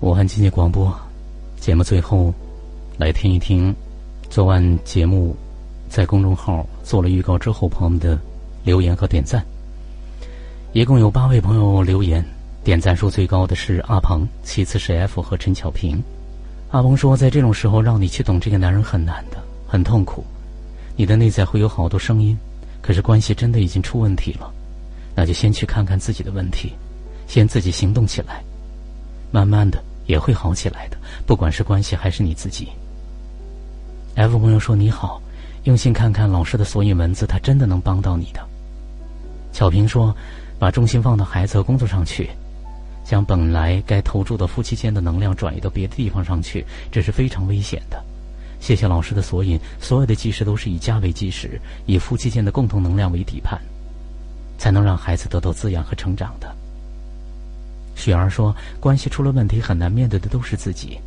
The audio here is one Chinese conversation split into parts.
武汉经济广播节目最后来听一听昨晚节目在公众号做了预告之后朋友们的留言和点赞。一共有八位朋友留言，点赞数最高的是阿鹏，其次是 F 和陈巧平。阿鹏说，在这种时候让你去懂这个男人很难的，很痛苦。你的内在会有好多声音，可是关系真的已经出问题了，那就先去看看自己的问题，先自己行动起来，慢慢的也会好起来的。不管是关系还是你自己。F 朋友说你好，用心看看老师的索引文字，他真的能帮到你的。巧平说。把重心放到孩子和工作上去，将本来该投注的夫妻间的能量转移到别的地方上去，这是非常危险的。谢谢老师的索引，所有的基石都是以家为基石，以夫妻间的共同能量为底盘，才能让孩子得到滋养和成长的。雪儿说：“关系出了问题，很难面对的都是自己。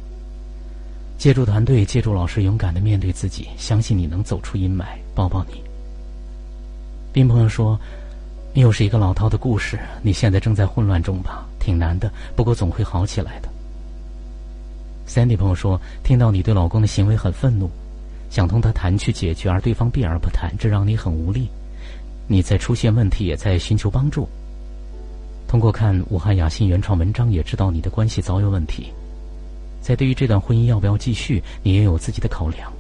借助团队，借助老师，勇敢的面对自己，相信你能走出阴霾。”抱抱你。冰朋友说。又是一个老套的故事。你现在正在混乱中吧？挺难的，不过总会好起来的。Sandy 朋友说，听到你对老公的行为很愤怒，想同他谈去解决，而对方避而不谈，这让你很无力。你在出现问题，也在寻求帮助。通过看武汉雅信原创文章，也知道你的关系早有问题。在对于这段婚姻要不要继续，你也有自己的考量。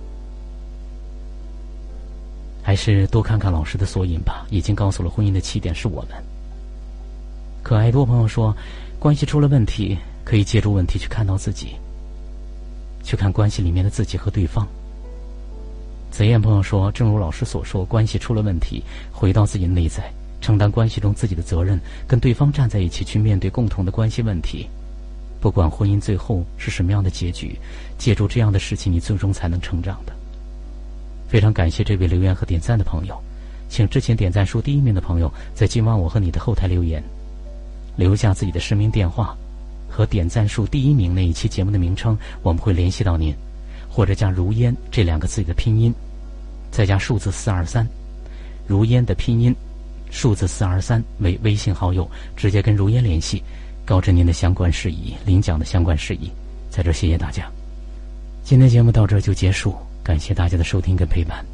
还是多看看老师的索引吧，已经告诉了婚姻的起点是我们。可爱多朋友说，关系出了问题，可以借助问题去看到自己，去看关系里面的自己和对方。紫燕朋友说，正如老师所说，关系出了问题，回到自己内在，承担关系中自己的责任，跟对方站在一起去面对共同的关系问题。不管婚姻最后是什么样的结局，借助这样的事情，你最终才能成长的。非常感谢这位留言和点赞的朋友，请之前点赞数第一名的朋友在今晚我和你的后台留言，留下自己的实名电话和点赞数第一名那一期节目的名称，我们会联系到您，或者加“如烟”这两个字的拼音，再加数字四二三，如烟的拼音，数字四二三为微信好友，直接跟如烟联系，告知您的相关事宜，领奖的相关事宜。在这谢谢大家，今天节目到这就结束。感谢大家的收听跟陪伴。